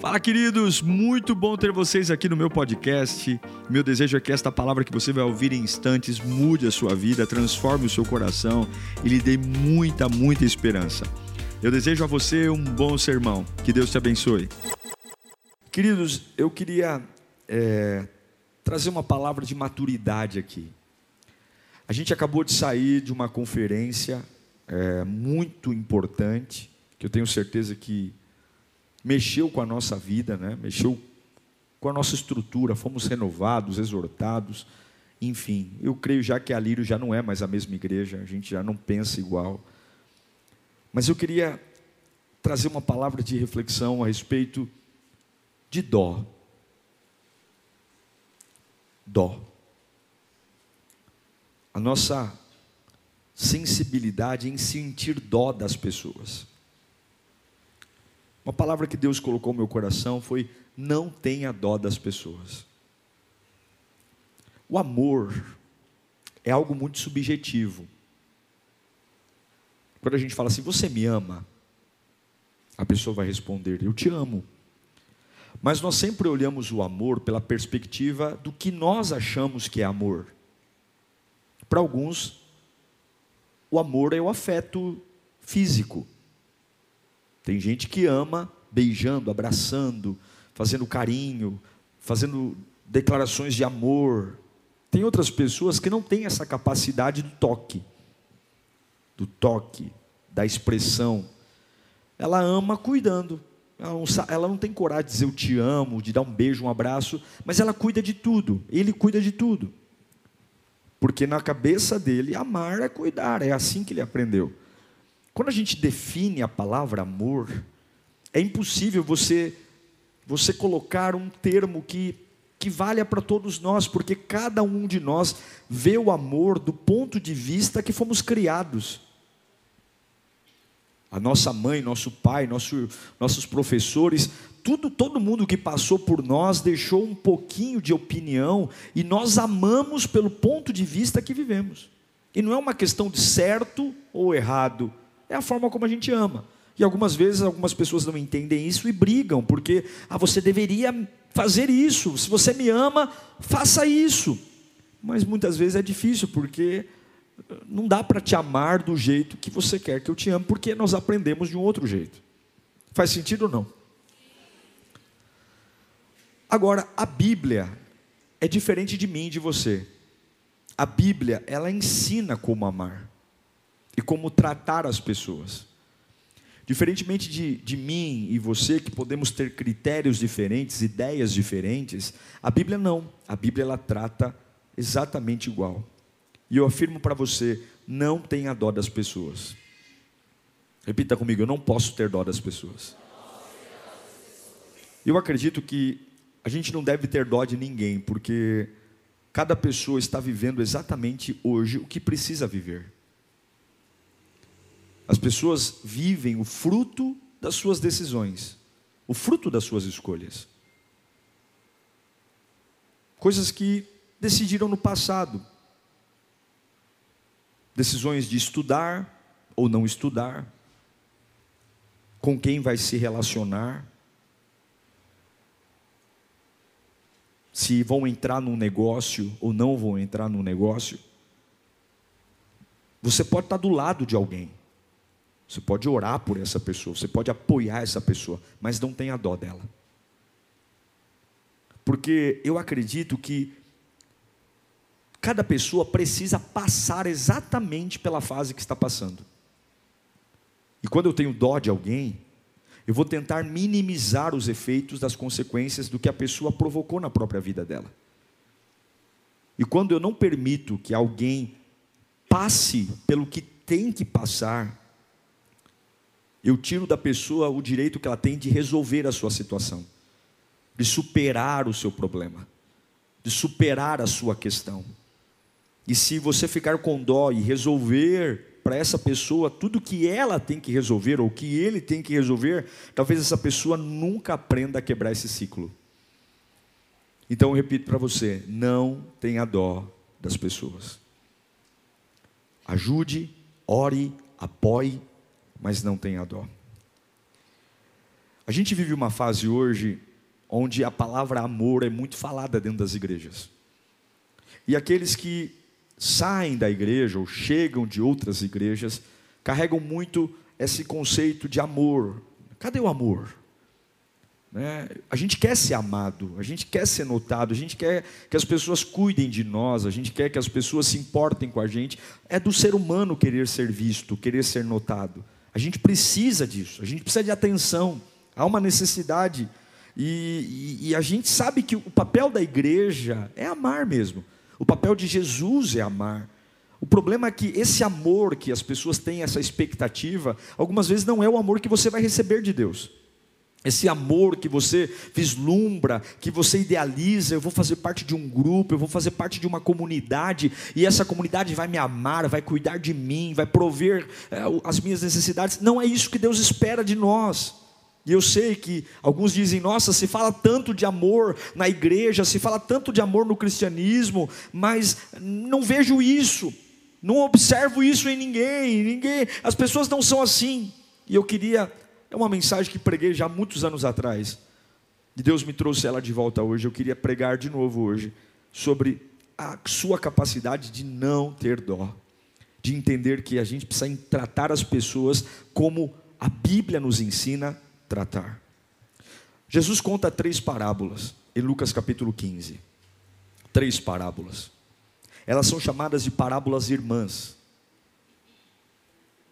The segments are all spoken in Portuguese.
Fala, queridos! Muito bom ter vocês aqui no meu podcast. Meu desejo é que esta palavra que você vai ouvir em instantes mude a sua vida, transforme o seu coração e lhe dê muita, muita esperança. Eu desejo a você um bom sermão. Que Deus te abençoe. Queridos, eu queria é, trazer uma palavra de maturidade aqui. A gente acabou de sair de uma conferência é, muito importante, que eu tenho certeza que mexeu com a nossa vida, né? mexeu com a nossa estrutura, fomos renovados, exortados, enfim. Eu creio já que a Lírio já não é mais a mesma igreja, a gente já não pensa igual. Mas eu queria trazer uma palavra de reflexão a respeito de dó. Dó. A nossa sensibilidade em sentir dó das pessoas. Uma palavra que Deus colocou no meu coração foi: não tenha dó das pessoas. O amor é algo muito subjetivo. Quando a gente fala assim, você me ama? A pessoa vai responder, eu te amo. Mas nós sempre olhamos o amor pela perspectiva do que nós achamos que é amor. Para alguns, o amor é o afeto físico. Tem gente que ama beijando, abraçando, fazendo carinho, fazendo declarações de amor. Tem outras pessoas que não têm essa capacidade do toque, do toque, da expressão. Ela ama cuidando. Ela não, ela não tem coragem de dizer eu te amo, de dar um beijo, um abraço, mas ela cuida de tudo. Ele cuida de tudo. Porque na cabeça dele, amar é cuidar, é assim que ele aprendeu. Quando a gente define a palavra amor, é impossível você você colocar um termo que que valha para todos nós, porque cada um de nós vê o amor do ponto de vista que fomos criados. A nossa mãe, nosso pai, nosso, nossos professores, tudo, todo mundo que passou por nós deixou um pouquinho de opinião e nós amamos pelo ponto de vista que vivemos. E não é uma questão de certo ou errado, é a forma como a gente ama. E algumas vezes algumas pessoas não entendem isso e brigam, porque ah, você deveria fazer isso. Se você me ama, faça isso. Mas muitas vezes é difícil, porque eh, não dá para te amar do jeito que você quer que eu te ame, porque nós aprendemos de um outro jeito. Faz sentido ou não? Agora, a Bíblia é diferente de mim e de você. A Bíblia, ela ensina como amar e como tratar as pessoas. Diferentemente de, de mim e você, que podemos ter critérios diferentes, ideias diferentes, a Bíblia não. A Bíblia ela trata exatamente igual. E eu afirmo para você: não tenha dó das pessoas. Repita comigo: eu não posso ter dó das pessoas. Eu acredito que a gente não deve ter dó de ninguém, porque cada pessoa está vivendo exatamente hoje o que precisa viver. As pessoas vivem o fruto das suas decisões, o fruto das suas escolhas. Coisas que decidiram no passado. Decisões de estudar ou não estudar, com quem vai se relacionar, se vão entrar num negócio ou não vão entrar num negócio. Você pode estar do lado de alguém. Você pode orar por essa pessoa, você pode apoiar essa pessoa, mas não tenha dó dela. Porque eu acredito que cada pessoa precisa passar exatamente pela fase que está passando. E quando eu tenho dó de alguém, eu vou tentar minimizar os efeitos das consequências do que a pessoa provocou na própria vida dela. E quando eu não permito que alguém passe pelo que tem que passar, eu tiro da pessoa o direito que ela tem de resolver a sua situação, de superar o seu problema, de superar a sua questão. E se você ficar com dó e resolver para essa pessoa tudo que ela tem que resolver ou que ele tem que resolver, talvez essa pessoa nunca aprenda a quebrar esse ciclo. Então eu repito para você: não tenha dó das pessoas. Ajude, ore, apoie, mas não tenha dó. A gente vive uma fase hoje onde a palavra amor é muito falada dentro das igrejas. E aqueles que saem da igreja ou chegam de outras igrejas carregam muito esse conceito de amor. Cadê o amor? Né? A gente quer ser amado, a gente quer ser notado, a gente quer que as pessoas cuidem de nós, a gente quer que as pessoas se importem com a gente. É do ser humano querer ser visto, querer ser notado. A gente precisa disso, a gente precisa de atenção, há uma necessidade. E, e, e a gente sabe que o papel da igreja é amar mesmo, o papel de Jesus é amar. O problema é que esse amor que as pessoas têm, essa expectativa, algumas vezes não é o amor que você vai receber de Deus. Esse amor que você vislumbra, que você idealiza, eu vou fazer parte de um grupo, eu vou fazer parte de uma comunidade, e essa comunidade vai me amar, vai cuidar de mim, vai prover é, as minhas necessidades. Não é isso que Deus espera de nós. E eu sei que alguns dizem, nossa, se fala tanto de amor na igreja, se fala tanto de amor no cristianismo, mas não vejo isso, não observo isso em ninguém, ninguém, as pessoas não são assim. E eu queria é uma mensagem que preguei já muitos anos atrás. E Deus me trouxe ela de volta hoje. Eu queria pregar de novo hoje sobre a sua capacidade de não ter dó, de entender que a gente precisa tratar as pessoas como a Bíblia nos ensina tratar. Jesus conta três parábolas em Lucas capítulo 15. Três parábolas. Elas são chamadas de parábolas irmãs,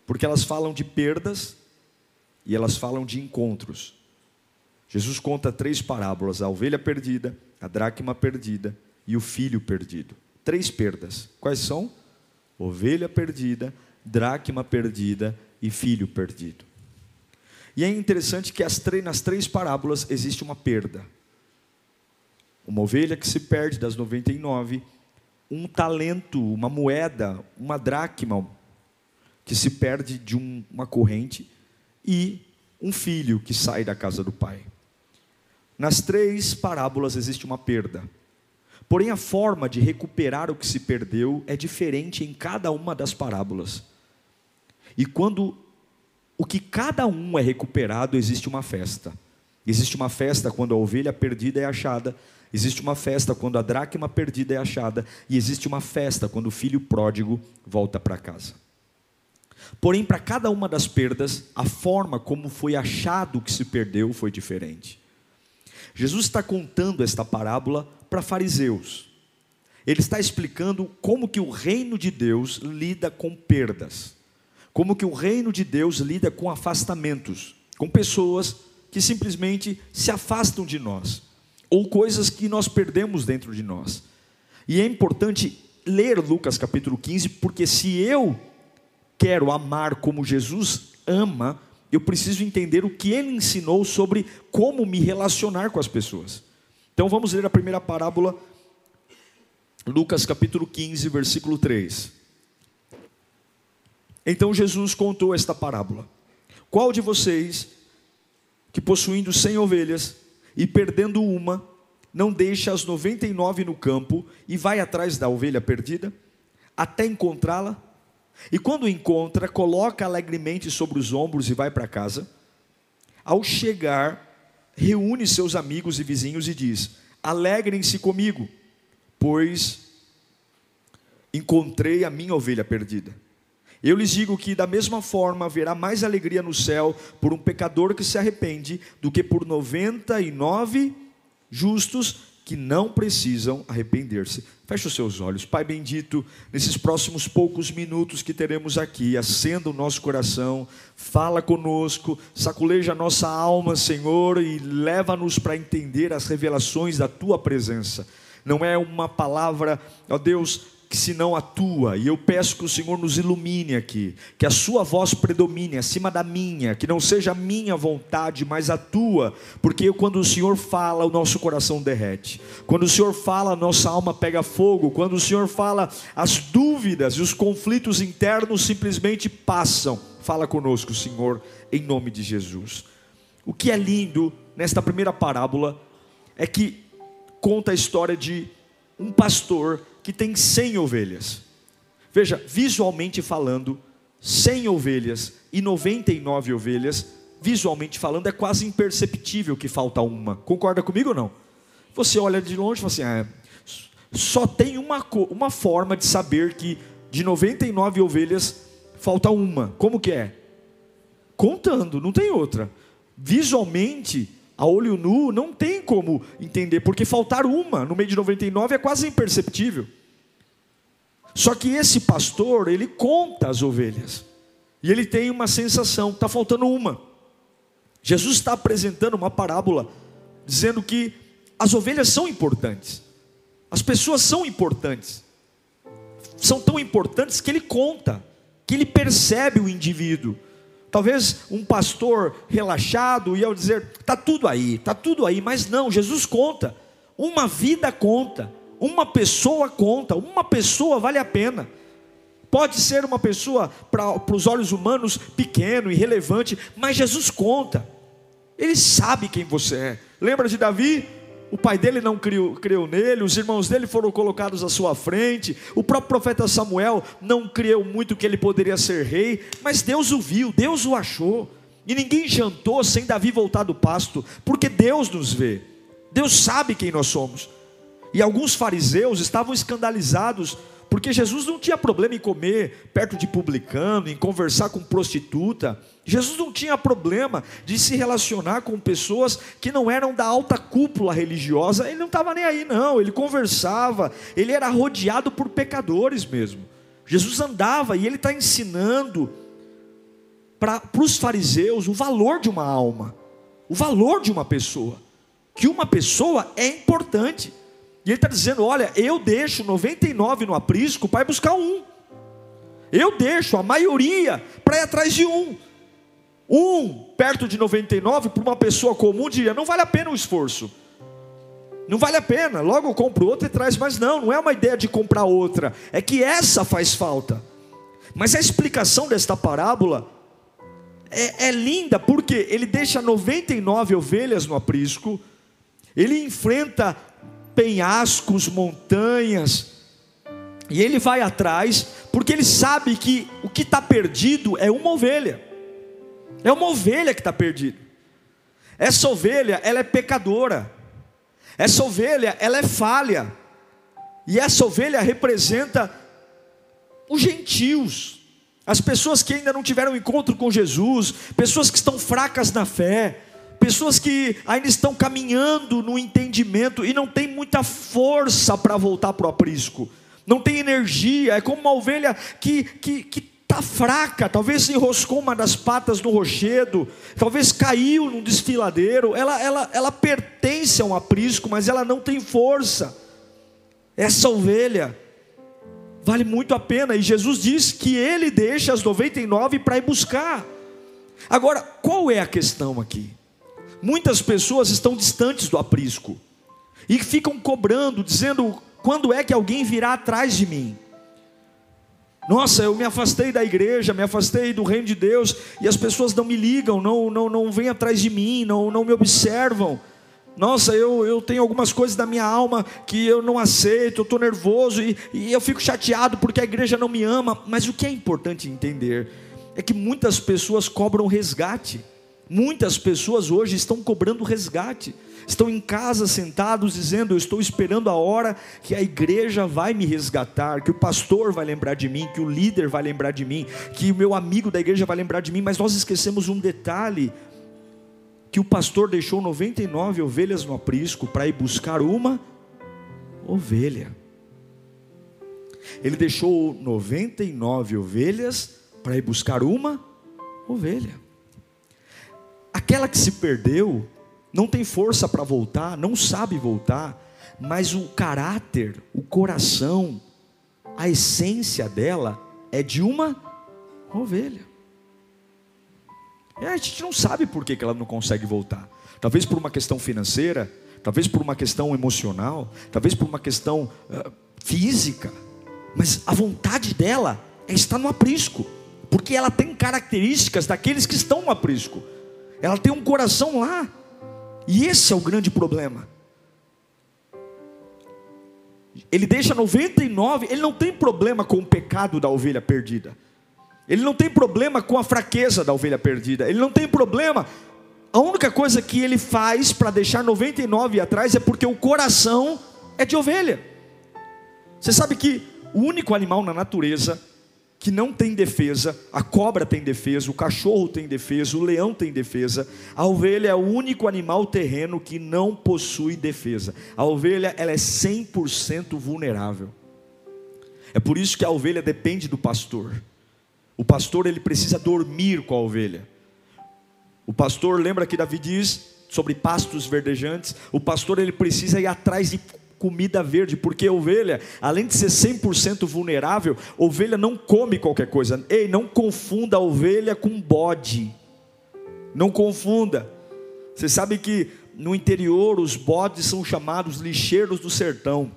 porque elas falam de perdas e elas falam de encontros. Jesus conta três parábolas: a ovelha perdida, a dracma perdida e o filho perdido. Três perdas. Quais são? Ovelha perdida, dracma perdida e filho perdido. E é interessante que nas três parábolas existe uma perda. Uma ovelha que se perde das 99, um talento, uma moeda, uma dracma que se perde de um, uma corrente e um filho que sai da casa do pai. Nas três parábolas existe uma perda. Porém, a forma de recuperar o que se perdeu é diferente em cada uma das parábolas. E quando o que cada um é recuperado, existe uma festa. Existe uma festa quando a ovelha perdida é achada, existe uma festa quando a dracma perdida é achada, e existe uma festa quando o filho pródigo volta para casa. Porém, para cada uma das perdas, a forma como foi achado que se perdeu foi diferente. Jesus está contando esta parábola para fariseus. Ele está explicando como que o reino de Deus lida com perdas. Como que o reino de Deus lida com afastamentos, com pessoas que simplesmente se afastam de nós, ou coisas que nós perdemos dentro de nós. E é importante ler Lucas capítulo 15, porque se eu quero amar como Jesus ama, eu preciso entender o que ele ensinou sobre como me relacionar com as pessoas. Então vamos ler a primeira parábola, Lucas capítulo 15, versículo 3. Então Jesus contou esta parábola: Qual de vocês, que possuindo cem ovelhas e perdendo uma, não deixa as noventa e nove no campo e vai atrás da ovelha perdida, até encontrá-la? E quando encontra, coloca alegremente sobre os ombros e vai para casa. Ao chegar, reúne seus amigos e vizinhos e diz: Alegrem-se comigo, pois encontrei a minha ovelha perdida. Eu lhes digo que, da mesma forma, haverá mais alegria no céu por um pecador que se arrepende do que por noventa e nove justos que não precisam arrepender-se. Feche os seus olhos. Pai bendito, nesses próximos poucos minutos que teremos aqui, acenda o nosso coração, fala conosco, saculeja a nossa alma, Senhor, e leva-nos para entender as revelações da tua presença. Não é uma palavra, ó Deus, que se não atua, e eu peço que o Senhor nos ilumine aqui, que a sua voz predomine acima da minha, que não seja a minha vontade, mas a tua, porque quando o Senhor fala, o nosso coração derrete, quando o Senhor fala, a nossa alma pega fogo, quando o Senhor fala, as dúvidas e os conflitos internos simplesmente passam. Fala conosco, Senhor, em nome de Jesus. O que é lindo nesta primeira parábola é que conta a história de um pastor que tem 100 ovelhas. Veja, visualmente falando, 100 ovelhas e 99 ovelhas visualmente falando, é quase imperceptível que falta uma. Concorda comigo ou não? Você olha de longe e fala assim: ah, só tem uma, uma forma de saber que de 99 ovelhas falta uma. Como que é? Contando, não tem outra. Visualmente, a olho nu, não tem como entender, porque faltar uma no meio de 99 é quase imperceptível. Só que esse pastor, ele conta as ovelhas. E ele tem uma sensação, está faltando uma. Jesus está apresentando uma parábola, dizendo que as ovelhas são importantes, as pessoas são importantes, são tão importantes que ele conta, que ele percebe o indivíduo. Talvez um pastor relaxado ia dizer: está tudo aí, está tudo aí, mas não, Jesus conta, uma vida conta. Uma pessoa conta, uma pessoa vale a pena. Pode ser uma pessoa, para os olhos humanos, pequeno, irrelevante, mas Jesus conta. Ele sabe quem você é. Lembra de Davi? O pai dele não criou, criou nele, os irmãos dele foram colocados à sua frente. O próprio profeta Samuel não criou muito que ele poderia ser rei, mas Deus o viu, Deus o achou. E ninguém jantou sem Davi voltar do pasto, porque Deus nos vê. Deus sabe quem nós somos. E alguns fariseus estavam escandalizados, porque Jesus não tinha problema em comer perto de publicano, em conversar com prostituta. Jesus não tinha problema de se relacionar com pessoas que não eram da alta cúpula religiosa. Ele não estava nem aí, não. Ele conversava, ele era rodeado por pecadores mesmo. Jesus andava e ele está ensinando para os fariseus o valor de uma alma, o valor de uma pessoa. Que uma pessoa é importante. E ele está dizendo: olha, eu deixo 99 no aprisco para ir buscar um. Eu deixo a maioria para ir atrás de um. Um perto de 99 para uma pessoa comum diria: não vale a pena o esforço. Não vale a pena, logo eu compro outra e traz, mas não, não é uma ideia de comprar outra, é que essa faz falta. Mas a explicação desta parábola é, é linda, porque ele deixa 99 ovelhas no aprisco, ele enfrenta penhascos, montanhas, e ele vai atrás, porque ele sabe que o que está perdido é uma ovelha, é uma ovelha que está perdida. Essa ovelha, ela é pecadora, essa ovelha, ela é falha, e essa ovelha representa os gentios, as pessoas que ainda não tiveram encontro com Jesus, pessoas que estão fracas na fé, pessoas que ainda estão caminhando no entendimento e não tem muita força para voltar para o aprisco, não tem energia, é como uma ovelha que que, que está fraca, talvez enroscou uma das patas no rochedo, talvez caiu num desfiladeiro, ela, ela, ela pertence a um aprisco, mas ela não tem força. Essa ovelha vale muito a pena, e Jesus diz que ele deixa as 99 para ir buscar. Agora, qual é a questão aqui? Muitas pessoas estão distantes do aprisco e ficam cobrando, dizendo: quando é que alguém virá atrás de mim? Nossa, eu me afastei da igreja, me afastei do reino de Deus e as pessoas não me ligam, não, não, não vêm atrás de mim, não, não me observam. Nossa, eu, eu tenho algumas coisas da minha alma que eu não aceito, eu estou nervoso e, e eu fico chateado porque a igreja não me ama. Mas o que é importante entender é que muitas pessoas cobram resgate. Muitas pessoas hoje estão cobrando resgate, estão em casa sentados dizendo: Eu estou esperando a hora que a igreja vai me resgatar, que o pastor vai lembrar de mim, que o líder vai lembrar de mim, que o meu amigo da igreja vai lembrar de mim, mas nós esquecemos um detalhe: que o pastor deixou 99 ovelhas no aprisco para ir buscar uma ovelha. Ele deixou 99 ovelhas para ir buscar uma ovelha. Aquela que se perdeu, não tem força para voltar, não sabe voltar, mas o caráter, o coração, a essência dela é de uma ovelha. E a gente não sabe por que ela não consegue voltar. Talvez por uma questão financeira, talvez por uma questão emocional, talvez por uma questão uh, física, mas a vontade dela é estar no aprisco, porque ela tem características daqueles que estão no aprisco. Ela tem um coração lá. E esse é o grande problema. Ele deixa 99, ele não tem problema com o pecado da ovelha perdida. Ele não tem problema com a fraqueza da ovelha perdida. Ele não tem problema. A única coisa que ele faz para deixar 99 atrás é porque o coração é de ovelha. Você sabe que o único animal na natureza que não tem defesa, a cobra tem defesa, o cachorro tem defesa, o leão tem defesa, a ovelha é o único animal terreno que não possui defesa. A ovelha ela é 100% vulnerável. É por isso que a ovelha depende do pastor. O pastor ele precisa dormir com a ovelha. O pastor, lembra que Davi diz sobre pastos verdejantes? O pastor ele precisa ir atrás de comida verde, porque ovelha, além de ser 100% vulnerável, ovelha não come qualquer coisa. Ei, não confunda ovelha com bode. Não confunda. Você sabe que no interior os bodes são chamados lixeiros do sertão.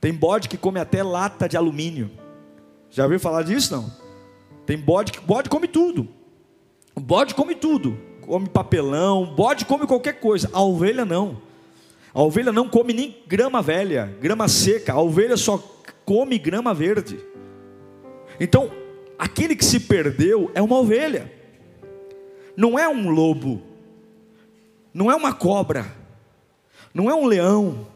Tem bode que come até lata de alumínio. Já ouviu falar disso não? Tem bode que bode come tudo. Bode come tudo. Come papelão, bode come qualquer coisa. A ovelha não. A ovelha não come nem grama velha, grama seca, a ovelha só come grama verde. Então, aquele que se perdeu é uma ovelha, não é um lobo, não é uma cobra, não é um leão,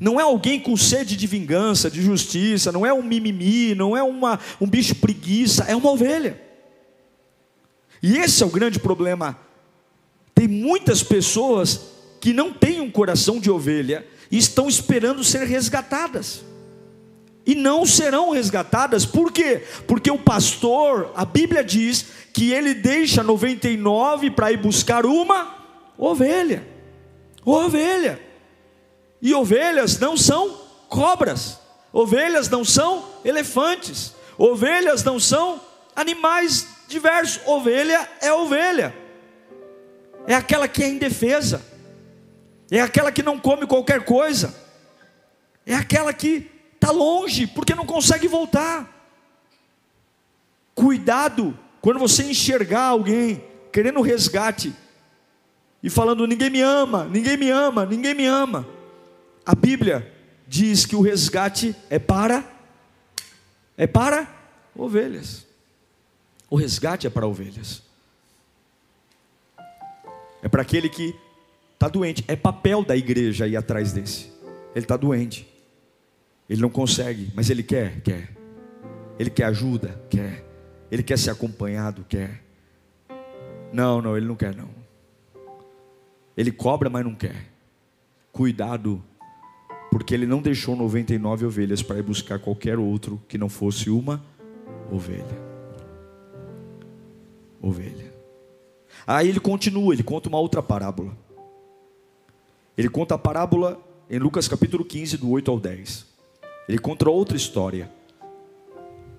não é alguém com sede de vingança, de justiça, não é um mimimi, não é uma, um bicho preguiça, é uma ovelha. E esse é o grande problema. Tem muitas pessoas que não têm um coração de ovelha e estão esperando ser resgatadas. E não serão resgatadas, por quê? Porque o pastor, a Bíblia diz que ele deixa 99 para ir buscar uma ovelha. Ovelha. E ovelhas não são cobras, ovelhas não são elefantes, ovelhas não são animais diversos. Ovelha é ovelha, é aquela que é indefesa é aquela que não come qualquer coisa, é aquela que está longe, porque não consegue voltar. Cuidado quando você enxergar alguém querendo resgate e falando: ninguém me ama, ninguém me ama, ninguém me ama. A Bíblia diz que o resgate é para é para ovelhas. O resgate é para ovelhas. É para aquele que Está doente. É papel da igreja ir atrás desse. Ele está doente. Ele não consegue, mas ele quer, quer. Ele quer ajuda, quer. Ele quer ser acompanhado, quer. Não, não, ele não quer não. Ele cobra, mas não quer. Cuidado, porque ele não deixou 99 ovelhas para ir buscar qualquer outro que não fosse uma ovelha. Ovelha. Aí ele continua, ele conta uma outra parábola. Ele conta a parábola em Lucas capítulo 15, do 8 ao 10. Ele conta outra história.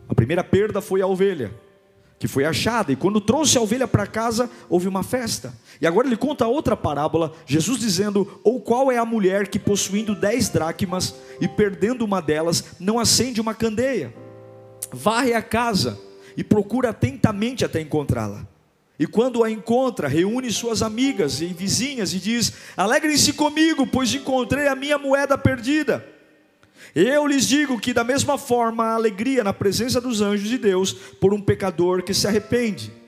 A primeira perda foi a ovelha, que foi achada, e quando trouxe a ovelha para casa, houve uma festa. E agora ele conta outra parábola, Jesus dizendo: Ou qual é a mulher que, possuindo dez dracmas e perdendo uma delas, não acende uma candeia, varre a casa e procura atentamente até encontrá-la. E quando a encontra, reúne suas amigas e vizinhas e diz: Alegrem-se comigo, pois encontrei a minha moeda perdida. Eu lhes digo que, da mesma forma, há alegria na presença dos anjos de Deus por um pecador que se arrepende.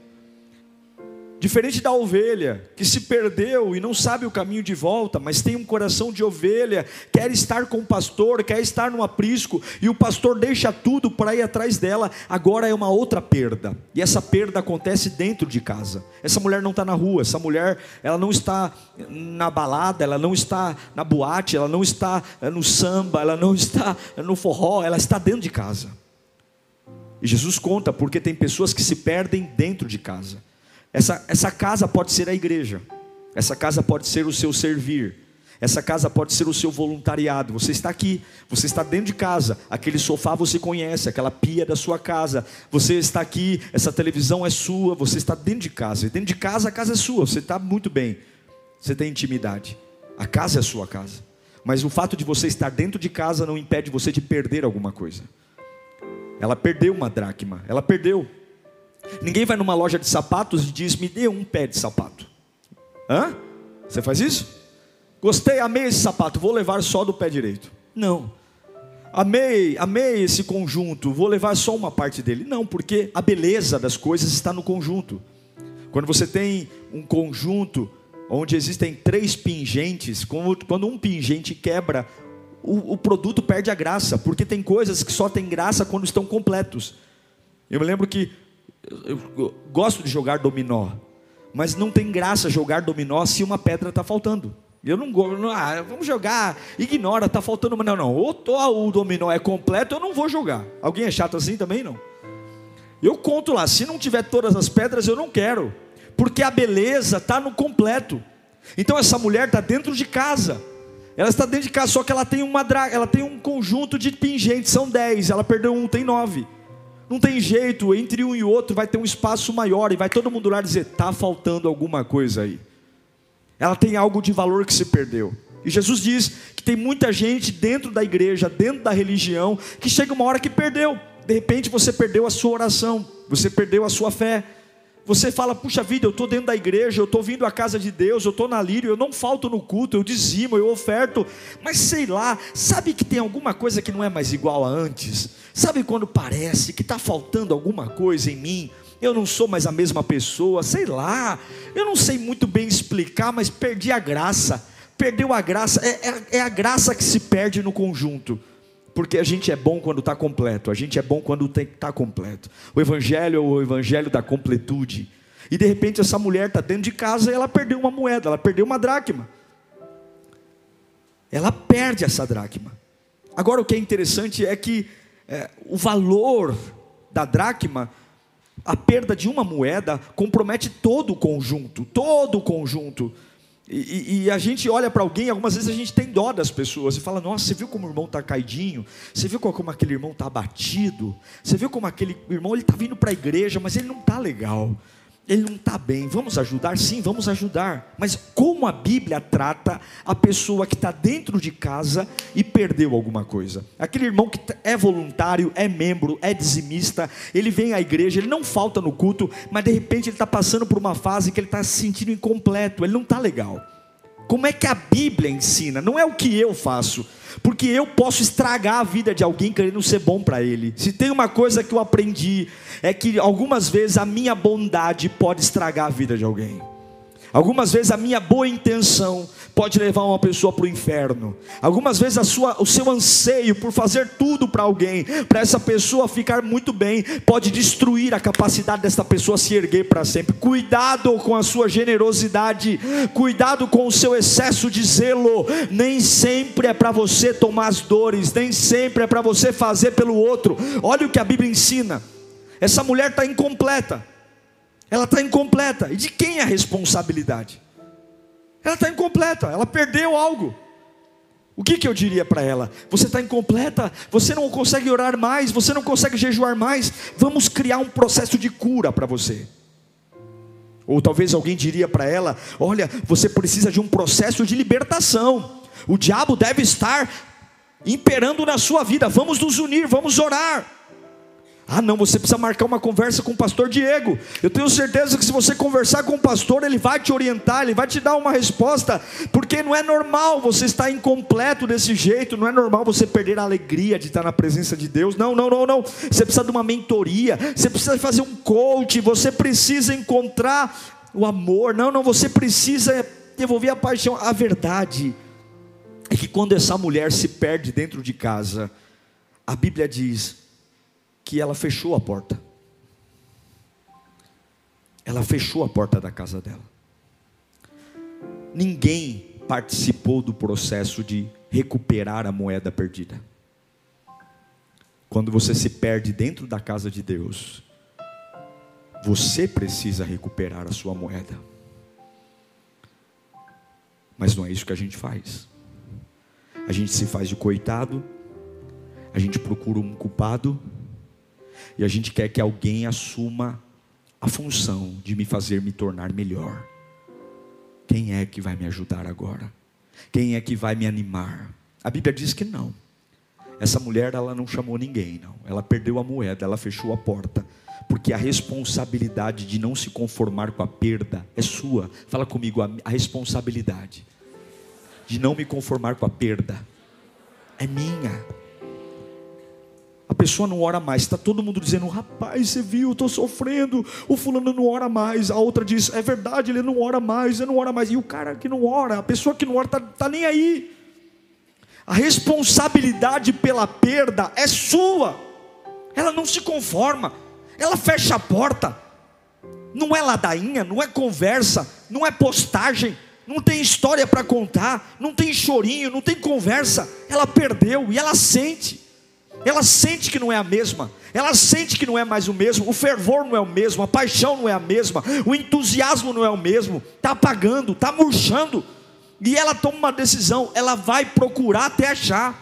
Diferente da ovelha que se perdeu e não sabe o caminho de volta, mas tem um coração de ovelha, quer estar com o pastor, quer estar no aprisco, e o pastor deixa tudo para ir atrás dela, agora é uma outra perda. E essa perda acontece dentro de casa. Essa mulher não está na rua, essa mulher ela não está na balada, ela não está na boate, ela não está eh, no samba, ela não está no forró, ela está dentro de casa. E Jesus conta porque tem pessoas que se perdem dentro de casa. Essa, essa casa pode ser a igreja, essa casa pode ser o seu servir, essa casa pode ser o seu voluntariado. Você está aqui, você está dentro de casa, aquele sofá você conhece, aquela pia da sua casa. Você está aqui, essa televisão é sua, você está dentro de casa. E dentro de casa a casa é sua, você está muito bem. Você tem intimidade. A casa é a sua casa. Mas o fato de você estar dentro de casa não impede você de perder alguma coisa. Ela perdeu uma dracma, ela perdeu. Ninguém vai numa loja de sapatos e diz: Me dê um pé de sapato. Hã? Você faz isso? Gostei, amei esse sapato, vou levar só do pé direito. Não. amei, amei esse conjunto, vou levar só uma parte dele. Não, porque a beleza das coisas está no conjunto. Quando você tem um conjunto onde existem três pingentes, quando um pingente quebra, o, o produto perde a graça, porque tem coisas que só tem graça quando estão completos. Eu me lembro que eu, gosto de jogar dominó, mas não tem graça jogar dominó se uma pedra está faltando. Eu não gosto, ah, vamos jogar, ignora, está faltando uma. Não, não, ou o dominó é completo, eu não vou jogar. Alguém é chato assim também? Não. Eu conto lá, se não tiver todas as pedras, eu não quero, porque a beleza está no completo. Então essa mulher está dentro de casa, ela está dentro de casa, só que ela tem uma ela tem um conjunto de pingentes, são dez, ela perdeu um, tem nove. Não tem jeito, entre um e outro vai ter um espaço maior, e vai todo mundo lá dizer: está faltando alguma coisa aí ela tem algo de valor que se perdeu. E Jesus diz que tem muita gente dentro da igreja, dentro da religião, que chega uma hora que perdeu. De repente você perdeu a sua oração, você perdeu a sua fé. Você fala, puxa vida, eu estou dentro da igreja, eu estou vindo à casa de Deus, eu estou na lírio, eu não falto no culto, eu dizimo, eu oferto, mas sei lá, sabe que tem alguma coisa que não é mais igual a antes? Sabe quando parece que está faltando alguma coisa em mim? eu não sou mais a mesma pessoa, sei lá, eu não sei muito bem explicar, mas perdi a graça, perdeu a graça, é, é, é a graça que se perde no conjunto, porque a gente é bom quando está completo, a gente é bom quando está completo, o Evangelho é o Evangelho da completude, e de repente essa mulher está dentro de casa e ela perdeu uma moeda, ela perdeu uma dracma, ela perde essa dracma. Agora o que é interessante é que é, o valor da dracma a perda de uma moeda compromete todo o conjunto, todo o conjunto. E, e, a gente olha para alguém, algumas vezes a gente tem dó das pessoas e fala: Nossa, você viu como o irmão está caidinho? Você viu como aquele irmão está abatido? Você viu como aquele irmão ele está vindo para a igreja, mas ele não está legal ele não está bem. Vamos ajudar? Sim, vamos ajudar. Mas como a Bíblia trata a pessoa que está dentro de casa e perdeu alguma coisa? Aquele irmão que é voluntário, é membro, é dizimista, ele vem à igreja, ele não falta no culto, mas de repente ele está passando por uma fase que ele está se sentindo incompleto, ele não está legal. Como é que a Bíblia ensina? Não é o que eu faço porque eu posso estragar a vida de alguém querendo ser bom para ele. Se tem uma coisa que eu aprendi, é que algumas vezes a minha bondade pode estragar a vida de alguém. Algumas vezes a minha boa intenção pode levar uma pessoa para o inferno. Algumas vezes a sua, o seu anseio por fazer tudo para alguém, para essa pessoa ficar muito bem, pode destruir a capacidade dessa pessoa se erguer para sempre. Cuidado com a sua generosidade, cuidado com o seu excesso de zelo. Nem sempre é para você tomar as dores, nem sempre é para você fazer pelo outro. Olha o que a Bíblia ensina. Essa mulher está incompleta ela está incompleta. E de quem é a responsabilidade? Ela está incompleta, ela perdeu algo. O que, que eu diria para ela? Você está incompleta, você não consegue orar mais, você não consegue jejuar mais. Vamos criar um processo de cura para você. Ou talvez alguém diria para ela: Olha, você precisa de um processo de libertação. O diabo deve estar imperando na sua vida. Vamos nos unir, vamos orar. Ah, não, você precisa marcar uma conversa com o pastor Diego. Eu tenho certeza que se você conversar com o pastor, ele vai te orientar, ele vai te dar uma resposta, porque não é normal você estar incompleto desse jeito, não é normal você perder a alegria de estar na presença de Deus. Não, não, não, não. Você precisa de uma mentoria, você precisa fazer um coach, você precisa encontrar o amor. Não, não, você precisa devolver a paixão. A verdade é que quando essa mulher se perde dentro de casa, a Bíblia diz que ela fechou a porta. Ela fechou a porta da casa dela. Ninguém participou do processo de recuperar a moeda perdida. Quando você se perde dentro da casa de Deus, você precisa recuperar a sua moeda. Mas não é isso que a gente faz. A gente se faz de coitado, a gente procura um culpado, e a gente quer que alguém assuma a função de me fazer me tornar melhor. Quem é que vai me ajudar agora? Quem é que vai me animar? A Bíblia diz que não. Essa mulher, ela não chamou ninguém, não. Ela perdeu a moeda, ela fechou a porta. Porque a responsabilidade de não se conformar com a perda é sua. Fala comigo, a, a responsabilidade de não me conformar com a perda é minha. Pessoa não ora mais. Está todo mundo dizendo, rapaz, você viu, estou sofrendo. O fulano não ora mais. A outra diz, é verdade, ele não ora mais, ele não ora mais. E o cara que não ora, a pessoa que não ora, está tá nem aí. A responsabilidade pela perda é sua. Ela não se conforma. Ela fecha a porta. Não é ladainha, não é conversa, não é postagem não tem história para contar, não tem chorinho, não tem conversa. Ela perdeu e ela sente. Ela sente que não é a mesma, ela sente que não é mais o mesmo, o fervor não é o mesmo, a paixão não é a mesma, o entusiasmo não é o mesmo, está apagando, está murchando, e ela toma uma decisão, ela vai procurar até achar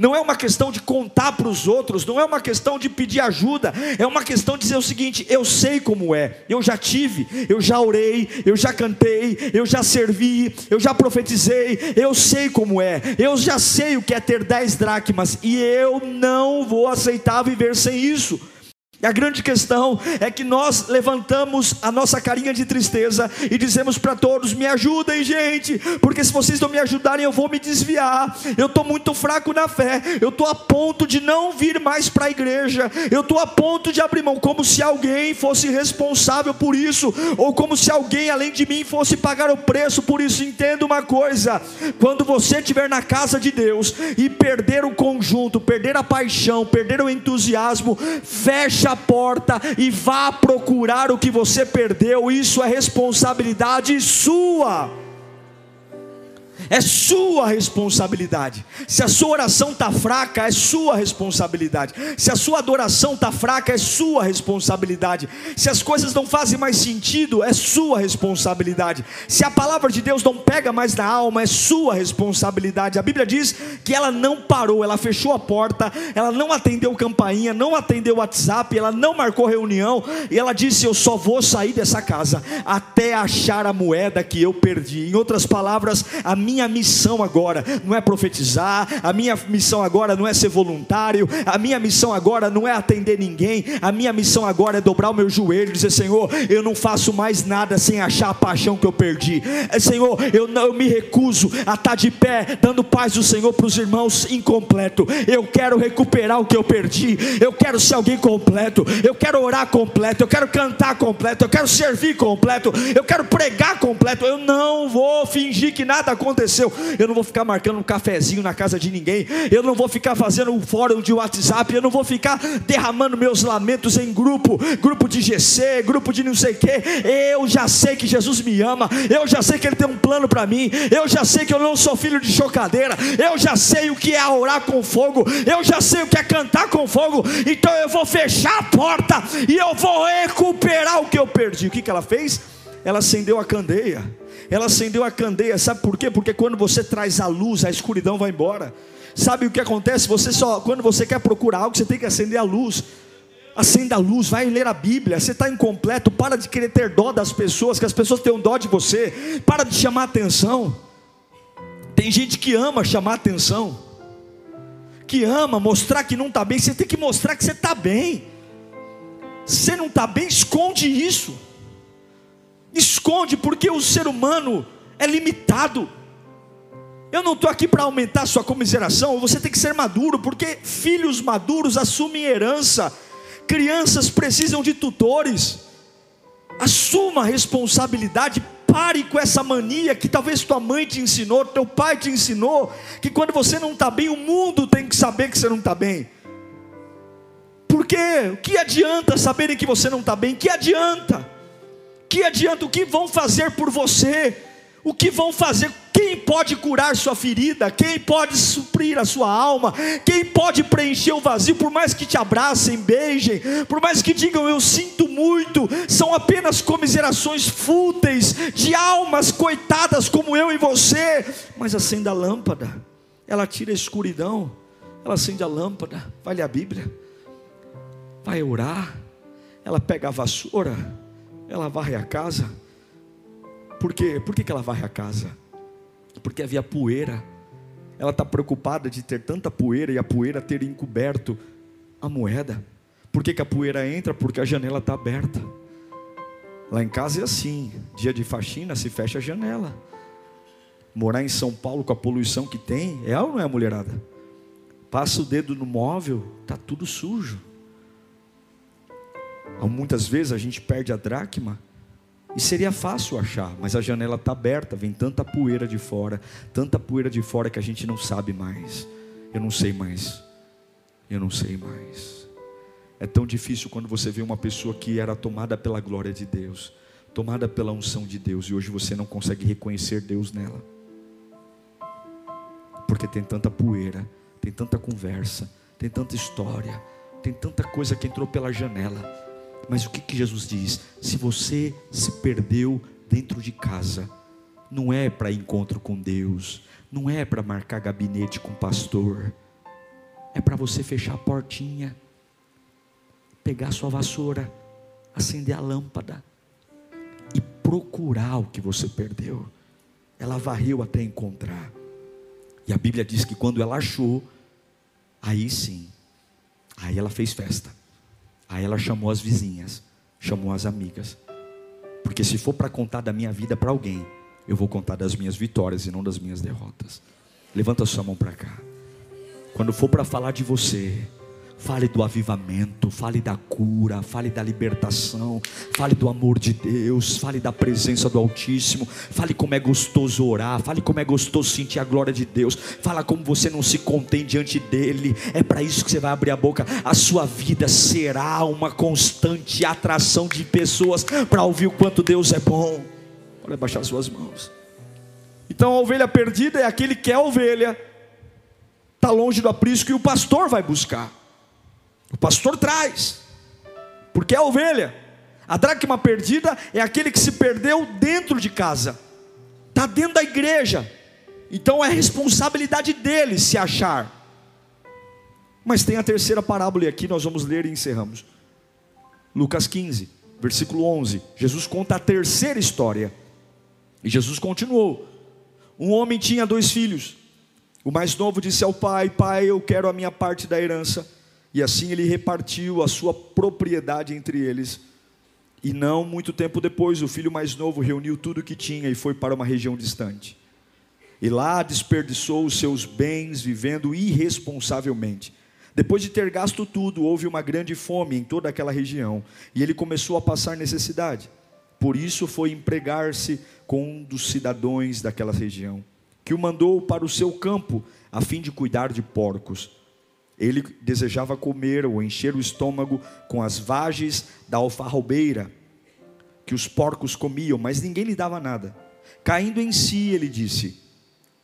não é uma questão de contar para os outros, não é uma questão de pedir ajuda, é uma questão de dizer o seguinte: eu sei como é, eu já tive, eu já orei, eu já cantei, eu já servi, eu já profetizei, eu sei como é, eu já sei o que é ter dez dracmas, e eu não vou aceitar viver sem isso. E a grande questão é que nós levantamos a nossa carinha de tristeza e dizemos para todos: me ajudem, gente, porque se vocês não me ajudarem, eu vou me desviar. Eu estou muito fraco na fé, eu estou a ponto de não vir mais para a igreja, eu estou a ponto de abrir mão, como se alguém fosse responsável por isso, ou como se alguém além de mim fosse pagar o preço por isso. Entenda uma coisa: quando você estiver na casa de Deus e perder o conjunto, perder a paixão, perder o entusiasmo, fecha a porta e vá procurar o que você perdeu, isso é responsabilidade sua é sua responsabilidade. Se a sua oração está fraca, é sua responsabilidade. Se a sua adoração está fraca, é sua responsabilidade. Se as coisas não fazem mais sentido, é sua responsabilidade. Se a palavra de Deus não pega mais na alma, é sua responsabilidade. A Bíblia diz que ela não parou, ela fechou a porta, ela não atendeu campainha, não atendeu WhatsApp, ela não marcou reunião, e ela disse: Eu só vou sair dessa casa até achar a moeda que eu perdi. Em outras palavras, a minha minha missão agora não é profetizar, a minha missão agora não é ser voluntário, a minha missão agora não é atender ninguém, a minha missão agora é dobrar o meu joelho e dizer: Senhor, eu não faço mais nada sem achar a paixão que eu perdi. É, Senhor, eu não eu me recuso a estar de pé, dando paz do Senhor para os irmãos incompleto. Eu quero recuperar o que eu perdi, eu quero ser alguém completo, eu quero orar completo, eu quero cantar completo, eu quero servir completo, eu quero pregar completo. Eu não vou fingir que nada aconteceu aconteceu. Eu não vou ficar marcando um cafezinho na casa de ninguém. Eu não vou ficar fazendo um fórum de WhatsApp. Eu não vou ficar derramando meus lamentos em grupo, grupo de GC, grupo de não sei o que. Eu já sei que Jesus me ama. Eu já sei que Ele tem um plano para mim. Eu já sei que eu não sou filho de chocadeira. Eu já sei o que é orar com fogo. Eu já sei o que é cantar com fogo. Então eu vou fechar a porta e eu vou recuperar o que eu perdi. O que, que ela fez? Ela acendeu a candeia ela acendeu a candeia, sabe por quê? Porque quando você traz a luz, a escuridão vai embora. Sabe o que acontece? Você só, quando você quer procurar algo, você tem que acender a luz. Acenda a luz, vai ler a Bíblia. Você está incompleto, para de querer ter dó das pessoas, que as pessoas tenham dó de você. Para de chamar atenção. Tem gente que ama chamar atenção, que ama mostrar que não está bem. Você tem que mostrar que você está bem. Você não está bem, esconde isso. Esconde, porque o ser humano é limitado. Eu não estou aqui para aumentar sua comiseração, você tem que ser maduro, porque filhos maduros assumem herança, crianças precisam de tutores. Assuma a responsabilidade, pare com essa mania que talvez tua mãe te ensinou, teu pai te ensinou, que quando você não está bem, o mundo tem que saber que você não está bem. Porque o que adianta saberem que você não está bem? Que adianta? Que adianta? O que vão fazer por você? O que vão fazer? Quem pode curar sua ferida? Quem pode suprir a sua alma? Quem pode preencher o vazio? Por mais que te abracem, beijem, por mais que digam eu sinto muito, são apenas comiserações fúteis de almas coitadas como eu e você. Mas acenda a lâmpada, ela tira a escuridão, ela acende a lâmpada, vai ler a Bíblia, vai orar, ela pega a vassoura ela varre a casa. Por quê? Por que ela varre a casa? Porque havia poeira. Ela está preocupada de ter tanta poeira e a poeira ter encoberto a moeda. Por que, que a poeira entra? Porque a janela está aberta. Lá em casa é assim: dia de faxina se fecha a janela. Morar em São Paulo com a poluição que tem, é ou não é mulherada? Passa o dedo no móvel, tá tudo sujo. Muitas vezes a gente perde a dracma e seria fácil achar, mas a janela está aberta, vem tanta poeira de fora, tanta poeira de fora que a gente não sabe mais. Eu não sei mais. Eu não sei mais. É tão difícil quando você vê uma pessoa que era tomada pela glória de Deus, tomada pela unção de Deus, e hoje você não consegue reconhecer Deus nela. Porque tem tanta poeira, tem tanta conversa, tem tanta história, tem tanta coisa que entrou pela janela mas o que, que Jesus diz? Se você se perdeu dentro de casa, não é para encontro com Deus, não é para marcar gabinete com o pastor, é para você fechar a portinha, pegar sua vassoura, acender a lâmpada e procurar o que você perdeu. Ela varreu até encontrar. E a Bíblia diz que quando ela achou, aí sim, aí ela fez festa. Aí ela chamou as vizinhas, chamou as amigas. Porque se for para contar da minha vida para alguém, eu vou contar das minhas vitórias e não das minhas derrotas. Levanta sua mão para cá. Quando for para falar de você, Fale do avivamento, fale da cura, fale da libertação, fale do amor de Deus, fale da presença do Altíssimo, fale como é gostoso orar, fale como é gostoso sentir a glória de Deus, fala como você não se contém diante dele. É para isso que você vai abrir a boca. A sua vida será uma constante atração de pessoas para ouvir o quanto Deus é bom. Pode baixar suas mãos. Então a ovelha perdida é aquele que é ovelha, está longe do aprisco e o pastor vai buscar. O pastor traz, porque é a ovelha. A dracma perdida é aquele que se perdeu dentro de casa, está dentro da igreja, então é responsabilidade dele se achar. Mas tem a terceira parábola, e aqui nós vamos ler e encerramos. Lucas 15, versículo 11. Jesus conta a terceira história. E Jesus continuou: Um homem tinha dois filhos. O mais novo disse ao pai: Pai, eu quero a minha parte da herança. E assim ele repartiu a sua propriedade entre eles. E não muito tempo depois, o filho mais novo reuniu tudo o que tinha e foi para uma região distante. E lá desperdiçou os seus bens vivendo irresponsavelmente. Depois de ter gasto tudo, houve uma grande fome em toda aquela região, e ele começou a passar necessidade. Por isso foi empregar-se com um dos cidadãos daquela região, que o mandou para o seu campo a fim de cuidar de porcos. Ele desejava comer ou encher o estômago com as vagens da alfarrobeira que os porcos comiam, mas ninguém lhe dava nada. Caindo em si, ele disse: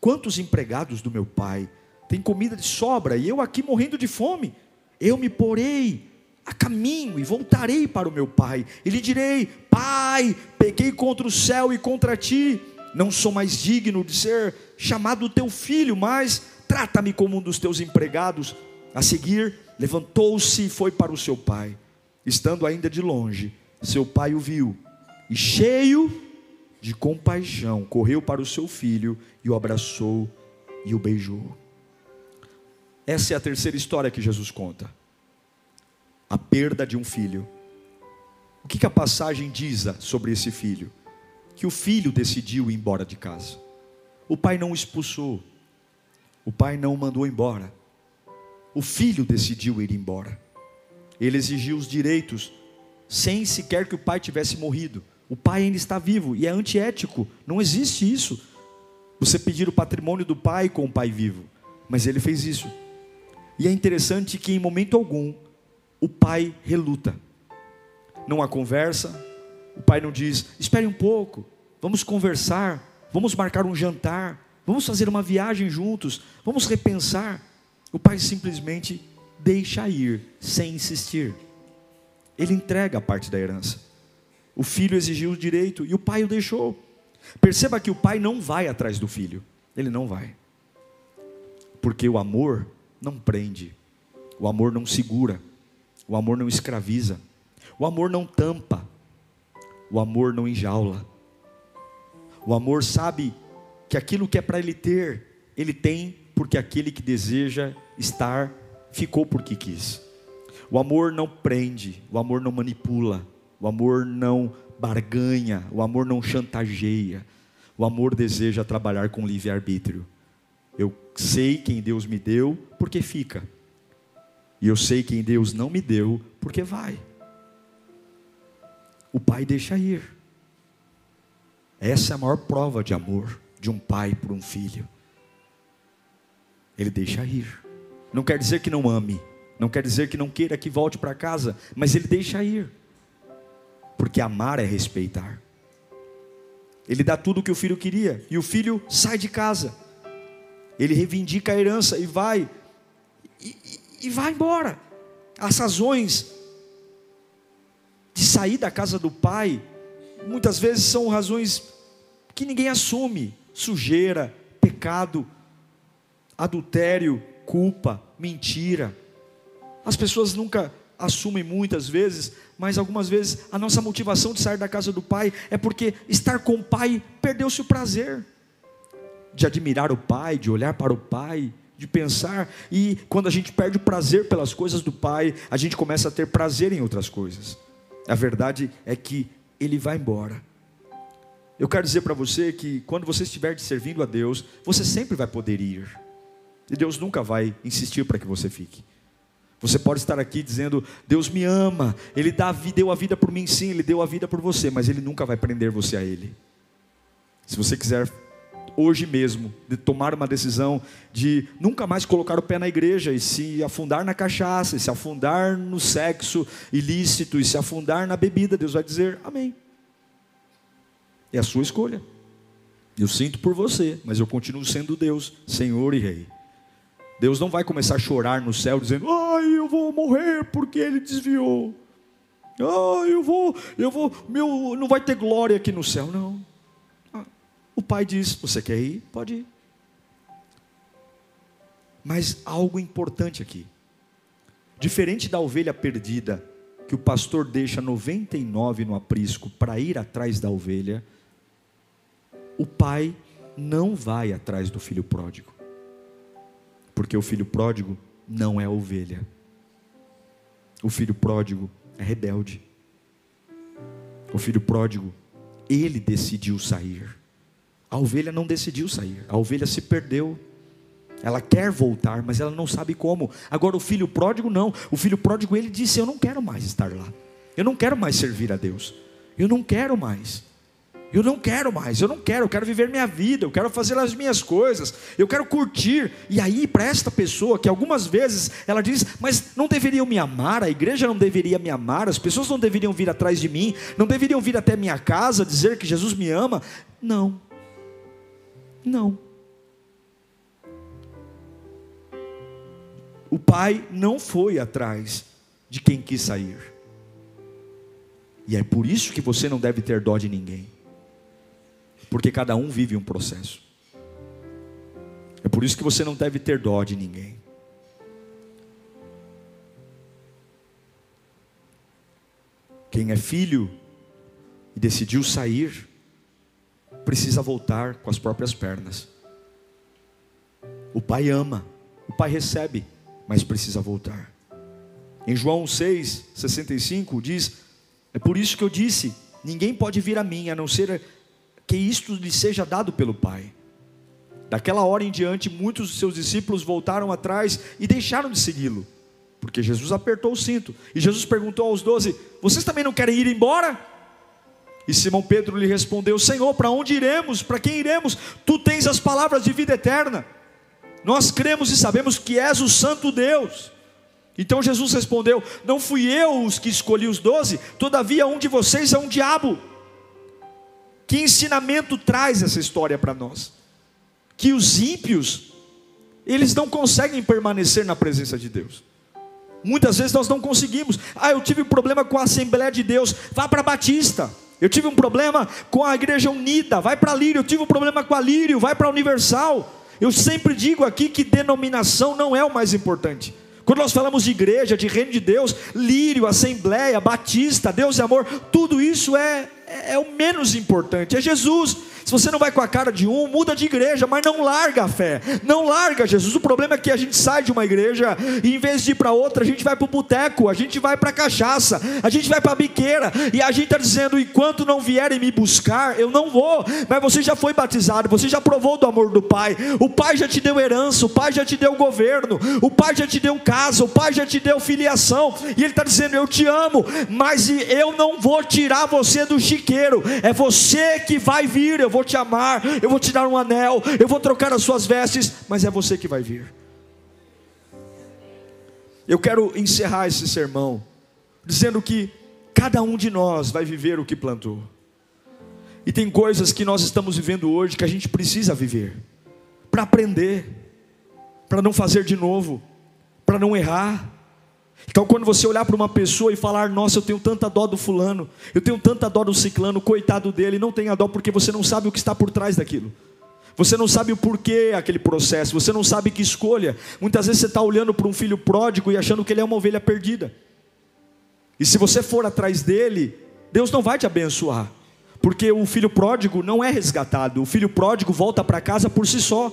Quantos empregados do meu pai têm comida de sobra e eu aqui morrendo de fome? Eu me porei a caminho e voltarei para o meu pai e lhe direi: Pai, peguei contra o céu e contra ti, não sou mais digno de ser chamado teu filho, mas trata-me como um dos teus empregados. A seguir, levantou-se e foi para o seu pai. Estando ainda de longe, seu pai o viu e, cheio de compaixão, correu para o seu filho e o abraçou e o beijou. Essa é a terceira história que Jesus conta: a perda de um filho. O que, que a passagem diz sobre esse filho? Que o filho decidiu ir embora de casa. O pai não o expulsou, o pai não o mandou embora o filho decidiu ir embora. Ele exigiu os direitos sem sequer que o pai tivesse morrido. O pai ainda está vivo e é antiético, não existe isso. Você pedir o patrimônio do pai com o pai vivo, mas ele fez isso. E é interessante que em momento algum o pai reluta. Não há conversa, o pai não diz: espere um pouco, vamos conversar, vamos marcar um jantar, vamos fazer uma viagem juntos, vamos repensar. O pai simplesmente deixa ir, sem insistir. Ele entrega a parte da herança. O filho exigiu o direito e o pai o deixou. Perceba que o pai não vai atrás do filho. Ele não vai. Porque o amor não prende. O amor não segura. O amor não escraviza. O amor não tampa. O amor não enjaula. O amor sabe que aquilo que é para ele ter, ele tem porque aquele que deseja estar ficou porque quis. O amor não prende, o amor não manipula, o amor não barganha, o amor não chantageia. O amor deseja trabalhar com livre-arbítrio. Eu sei quem Deus me deu, porque fica. E eu sei quem Deus não me deu, porque vai. O pai deixa ir. Essa é a maior prova de amor de um pai por um filho. Ele deixa ir. Não quer dizer que não ame, não quer dizer que não queira que volte para casa, mas ele deixa ir. Porque amar é respeitar. Ele dá tudo o que o filho queria, e o filho sai de casa. Ele reivindica a herança e vai, e, e, vai embora. As razões de sair da casa do pai, muitas vezes são razões que ninguém assume: sujeira, pecado, adultério, culpa, mentira. As pessoas nunca assumem muitas vezes, mas algumas vezes a nossa motivação de sair da casa do pai é porque estar com o pai perdeu-se o prazer de admirar o pai, de olhar para o pai, de pensar, e quando a gente perde o prazer pelas coisas do pai, a gente começa a ter prazer em outras coisas. A verdade é que ele vai embora. Eu quero dizer para você que quando você estiver servindo a Deus, você sempre vai poder ir. E Deus nunca vai insistir para que você fique. Você pode estar aqui dizendo, Deus me ama, Ele dá, deu a vida por mim, sim, Ele deu a vida por você, mas Ele nunca vai prender você a Ele. Se você quiser hoje mesmo de tomar uma decisão de nunca mais colocar o pé na igreja e se afundar na cachaça, e se afundar no sexo ilícito e se afundar na bebida, Deus vai dizer amém. É a sua escolha. Eu sinto por você, mas eu continuo sendo Deus, Senhor e Rei. Deus não vai começar a chorar no céu dizendo: "Ai, eu vou morrer porque ele desviou". "Ai, eu vou, eu vou, meu, não vai ter glória aqui no céu, não". O pai diz: "Você quer ir? Pode ir". Mas algo importante aqui. Diferente da ovelha perdida, que o pastor deixa 99 no aprisco para ir atrás da ovelha, o pai não vai atrás do filho pródigo porque o filho pródigo não é ovelha. O filho pródigo é rebelde. O filho pródigo, ele decidiu sair. A ovelha não decidiu sair, a ovelha se perdeu. Ela quer voltar, mas ela não sabe como. Agora o filho pródigo não. O filho pródigo ele disse: "Eu não quero mais estar lá. Eu não quero mais servir a Deus. Eu não quero mais." Eu não quero mais, eu não quero, eu quero viver minha vida, eu quero fazer as minhas coisas, eu quero curtir. E aí, para esta pessoa, que algumas vezes ela diz, mas não deveriam me amar, a igreja não deveria me amar, as pessoas não deveriam vir atrás de mim, não deveriam vir até minha casa dizer que Jesus me ama. Não, não. O pai não foi atrás de quem quis sair. E é por isso que você não deve ter dó de ninguém porque cada um vive um processo. É por isso que você não deve ter dó de ninguém. Quem é filho e decidiu sair, precisa voltar com as próprias pernas. O pai ama, o pai recebe, mas precisa voltar. Em João 6, 65 diz: É por isso que eu disse: ninguém pode vir a mim, a não ser que isto lhe seja dado pelo Pai. Daquela hora em diante, muitos dos seus discípulos voltaram atrás e deixaram de segui-lo, porque Jesus apertou o cinto. E Jesus perguntou aos doze: Vocês também não querem ir embora? E Simão Pedro lhe respondeu: Senhor, para onde iremos? Para quem iremos? Tu tens as palavras de vida eterna. Nós cremos e sabemos que és o Santo Deus. Então Jesus respondeu: Não fui eu os que escolhi os doze, todavia um de vocês é um diabo. Que ensinamento traz essa história para nós? Que os ímpios, eles não conseguem permanecer na presença de Deus. Muitas vezes nós não conseguimos. Ah, eu tive um problema com a Assembleia de Deus, vá para Batista. Eu tive um problema com a Igreja Unida, vai para Lírio. Eu tive um problema com a Lírio, vai para a Universal. Eu sempre digo aqui que denominação não é o mais importante. Quando nós falamos de igreja, de reino de Deus, Lírio, Assembleia, Batista, Deus e amor, tudo isso é é, é o menos importante, é Jesus. Se você não vai com a cara de um, muda de igreja, mas não larga a fé. Não larga Jesus. O problema é que a gente sai de uma igreja e em vez de ir para outra, a gente vai para o boteco, a gente vai para a cachaça, a gente vai para a biqueira e a gente está dizendo: enquanto não vierem me buscar, eu não vou. Mas você já foi batizado, você já provou do amor do Pai. O Pai já te deu herança, o Pai já te deu governo, o Pai já te deu casa, o Pai já te deu filiação. E Ele está dizendo: Eu te amo, mas eu não vou tirar você do chiqueiro. É você que vai vir. Eu vou te amar, eu vou te dar um anel, eu vou trocar as suas vestes, mas é você que vai vir. Eu quero encerrar esse sermão dizendo que cada um de nós vai viver o que plantou. E tem coisas que nós estamos vivendo hoje que a gente precisa viver para aprender, para não fazer de novo, para não errar. Então, quando você olhar para uma pessoa e falar, nossa, eu tenho tanta dó do fulano, eu tenho tanta dó do ciclano, coitado dele, não tenha dó porque você não sabe o que está por trás daquilo. Você não sabe o porquê aquele processo, você não sabe que escolha. Muitas vezes você está olhando para um filho pródigo e achando que ele é uma ovelha perdida. E se você for atrás dele, Deus não vai te abençoar, porque o filho pródigo não é resgatado, o filho pródigo volta para casa por si só.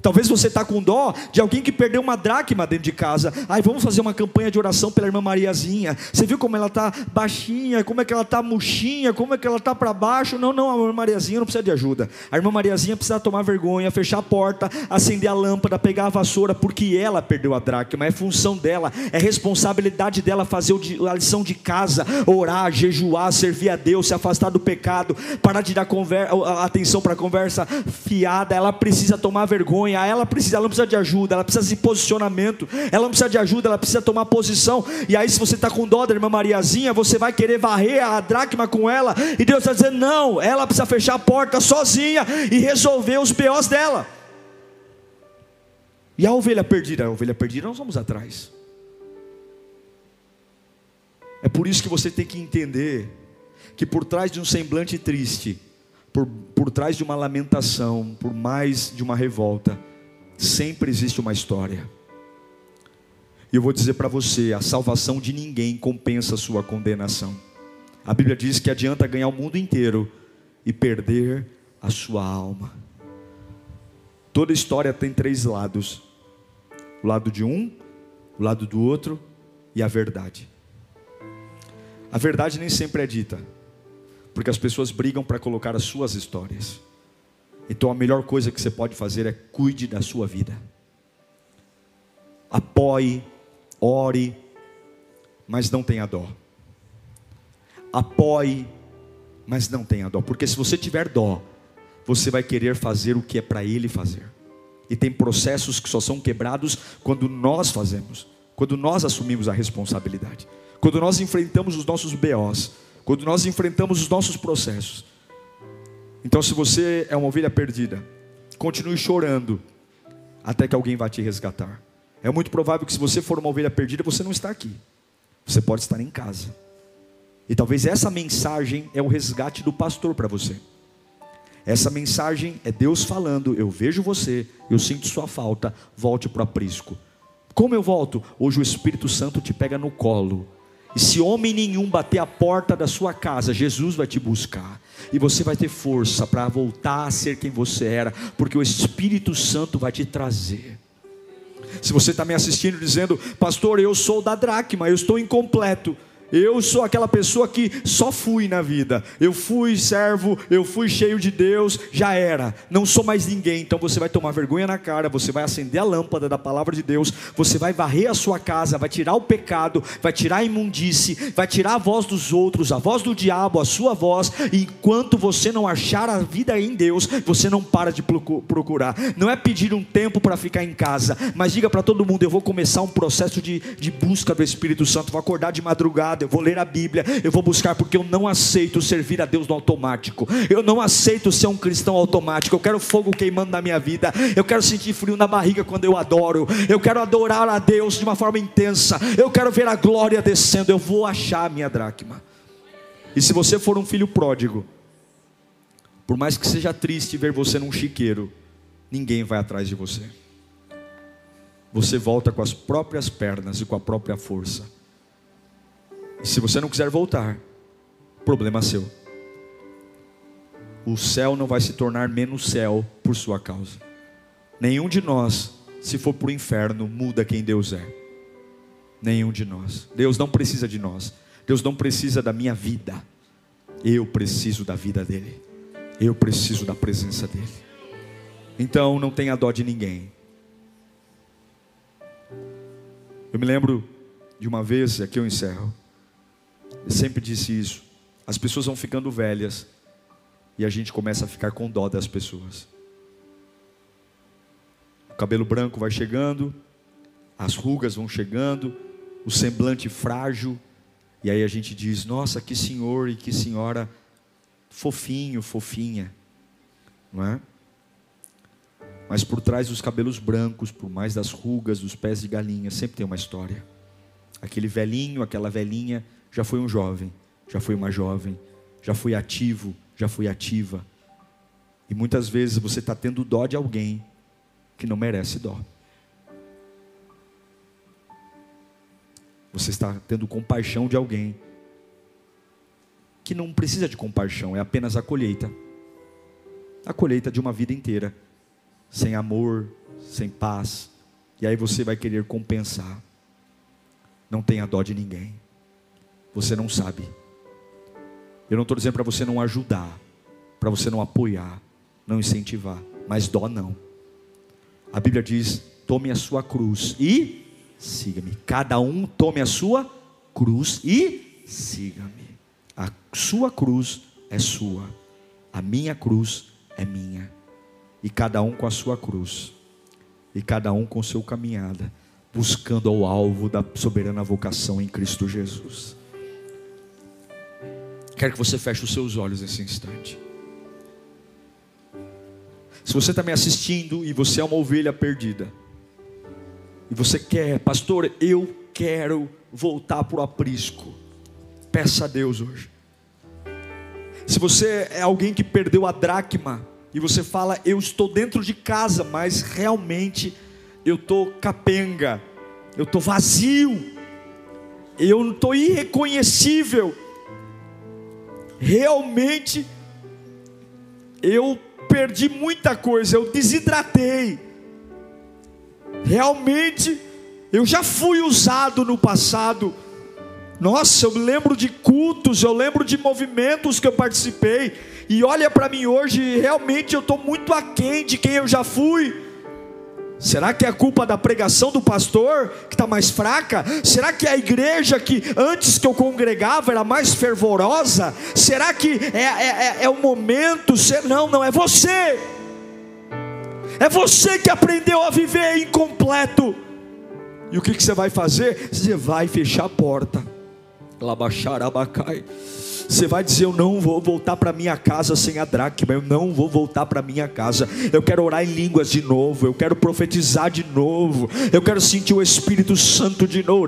Talvez você está com dó de alguém que perdeu uma dracma dentro de casa. Ai, vamos fazer uma campanha de oração pela irmã Mariazinha. Você viu como ela está baixinha, como é que ela está murchinha, como é que ela está para baixo? Não, não, a irmã Mariazinha não precisa de ajuda. A irmã Mariazinha precisa tomar vergonha, fechar a porta, acender a lâmpada, pegar a vassoura, porque ela perdeu a dracma. É função dela, é responsabilidade dela fazer a lição de casa, orar, jejuar, servir a Deus, se afastar do pecado, parar de dar atenção para a conversa fiada. Ela precisa tomar vergonha vergonha, ela precisa, ela não precisa de ajuda, ela precisa de posicionamento, ela não precisa de ajuda, ela precisa tomar posição. E aí, se você está com dó da irmã Mariazinha, você vai querer varrer a dracma com ela, e Deus está dizendo: não, ela precisa fechar a porta sozinha e resolver os BOs dela. E a ovelha perdida, a ovelha perdida, nós vamos atrás. É por isso que você tem que entender que por trás de um semblante triste, por, por trás de uma lamentação, por mais de uma revolta, sempre existe uma história. E eu vou dizer para você: a salvação de ninguém compensa a sua condenação. A Bíblia diz que adianta ganhar o mundo inteiro e perder a sua alma. Toda história tem três lados: o lado de um, o lado do outro e a verdade. A verdade nem sempre é dita, porque as pessoas brigam para colocar as suas histórias. Então a melhor coisa que você pode fazer é cuide da sua vida. Apoie, ore, mas não tenha dó. Apoie, mas não tenha dó, porque se você tiver dó, você vai querer fazer o que é para ele fazer. E tem processos que só são quebrados quando nós fazemos, quando nós assumimos a responsabilidade, quando nós enfrentamos os nossos BOs quando nós enfrentamos os nossos processos. Então, se você é uma ovelha perdida, continue chorando até que alguém vá te resgatar. É muito provável que se você for uma ovelha perdida, você não está aqui. Você pode estar em casa. E talvez essa mensagem é o resgate do pastor para você. Essa mensagem é Deus falando: Eu vejo você, eu sinto sua falta, volte para o aprisco. Como eu volto? Hoje o Espírito Santo te pega no colo e se homem nenhum bater a porta da sua casa, Jesus vai te buscar. E você vai ter força para voltar a ser quem você era, porque o Espírito Santo vai te trazer. Se você está me assistindo dizendo, pastor, eu sou da dracma, eu estou incompleto. Eu sou aquela pessoa que só fui na vida. Eu fui servo, eu fui cheio de Deus, já era. Não sou mais ninguém. Então você vai tomar vergonha na cara, você vai acender a lâmpada da palavra de Deus, você vai varrer a sua casa, vai tirar o pecado, vai tirar a imundície, vai tirar a voz dos outros, a voz do diabo, a sua voz. E enquanto você não achar a vida em Deus, você não para de procurar. Não é pedir um tempo para ficar em casa, mas diga para todo mundo: eu vou começar um processo de, de busca do Espírito Santo, vou acordar de madrugada eu vou ler a Bíblia, eu vou buscar, porque eu não aceito servir a Deus no automático, eu não aceito ser um cristão automático, eu quero fogo queimando na minha vida, eu quero sentir frio na barriga quando eu adoro, eu quero adorar a Deus de uma forma intensa, eu quero ver a glória descendo, eu vou achar a minha dracma. E se você for um filho pródigo, por mais que seja triste ver você num chiqueiro, ninguém vai atrás de você. Você volta com as próprias pernas e com a própria força. E se você não quiser voltar, problema seu. o céu não vai se tornar menos céu por sua causa. Nenhum de nós, se for para o inferno, muda quem Deus é. Nenhum de nós. Deus não precisa de nós. Deus não precisa da minha vida. Eu preciso da vida dEle. Eu preciso da presença dEle. Então não tenha dó de ninguém. Eu me lembro de uma vez, aqui eu encerro. Eu sempre disse isso. As pessoas vão ficando velhas e a gente começa a ficar com dó das pessoas. O cabelo branco vai chegando, as rugas vão chegando, o semblante frágil, e aí a gente diz: Nossa, que senhor e que senhora fofinho, fofinha, não é? Mas por trás dos cabelos brancos, por mais das rugas, dos pés de galinha, sempre tem uma história. Aquele velhinho, aquela velhinha, já foi um jovem, já foi uma jovem, já foi ativo, já foi ativa. E muitas vezes você está tendo dó de alguém que não merece dó. Você está tendo compaixão de alguém que não precisa de compaixão, é apenas a colheita. A colheita de uma vida inteira, sem amor, sem paz. E aí você vai querer compensar. Não tenha dó de ninguém. Você não sabe. Eu não estou dizendo para você não ajudar, para você não apoiar, não incentivar, mas dó não. A Bíblia diz: tome a sua cruz e siga-me. Cada um tome a sua cruz e siga-me. A sua cruz é sua, a minha cruz é minha. E cada um com a sua cruz, e cada um com seu caminhada, buscando ao alvo da soberana vocação em Cristo Jesus. Quero que você feche os seus olhos nesse instante. Se você está me assistindo e você é uma ovelha perdida, e você quer, pastor, eu quero voltar para o aprisco. Peça a Deus hoje. Se você é alguém que perdeu a dracma e você fala, eu estou dentro de casa, mas realmente eu estou capenga, eu estou vazio, eu não estou irreconhecível. Realmente eu perdi muita coisa, eu desidratei Realmente, eu já fui usado no passado. Nossa, eu lembro de cultos, eu lembro de movimentos que eu participei. E olha para mim hoje, realmente eu estou muito aquém de quem eu já fui. Será que é a culpa da pregação do pastor que está mais fraca? Será que é a igreja que antes que eu congregava era mais fervorosa? Será que é, é, é, é o momento? Não, não é você. É você que aprendeu a viver incompleto. E o que, que você vai fazer? Você vai fechar a porta. Labaxar abacai. Você vai dizer: Eu não vou voltar para minha casa sem a dracma. Eu não vou voltar para minha casa. Eu quero orar em línguas de novo. Eu quero profetizar de novo. Eu quero sentir o Espírito Santo de novo.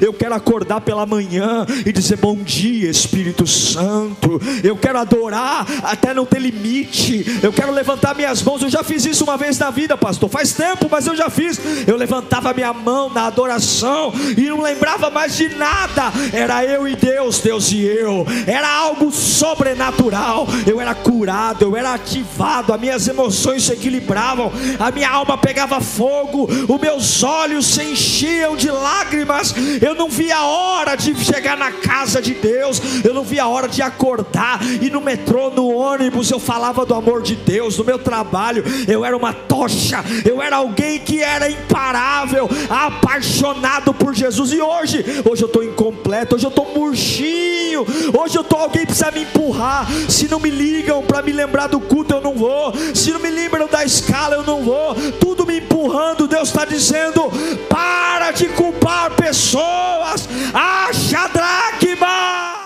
Eu quero acordar pela manhã e dizer: Bom dia, Espírito Santo. Eu quero adorar até não ter limite. Eu quero levantar minhas mãos. Eu já fiz isso uma vez na vida, pastor. Faz tempo, mas eu já fiz. Eu levantava minha mão na adoração e não lembrava mais de nada era eu e Deus, Deus e eu, era algo sobrenatural. Eu era curado, eu era ativado, as minhas emoções se equilibravam, a minha alma pegava fogo, os meus olhos se enchiam de lágrimas. Eu não via a hora de chegar na casa de Deus, eu não via a hora de acordar e no metrô, no ônibus, eu falava do amor de Deus, no meu trabalho, eu era uma tocha, eu era alguém que era imparável, apaixonado por Jesus. E hoje, hoje eu estou em Hoje eu estou murchinho. Hoje eu estou alguém precisa me empurrar. Se não me ligam para me lembrar do culto, eu não vou. Se não me lembram da escala, eu não vou. Tudo me empurrando. Deus está dizendo: para de culpar pessoas. Acha dracma.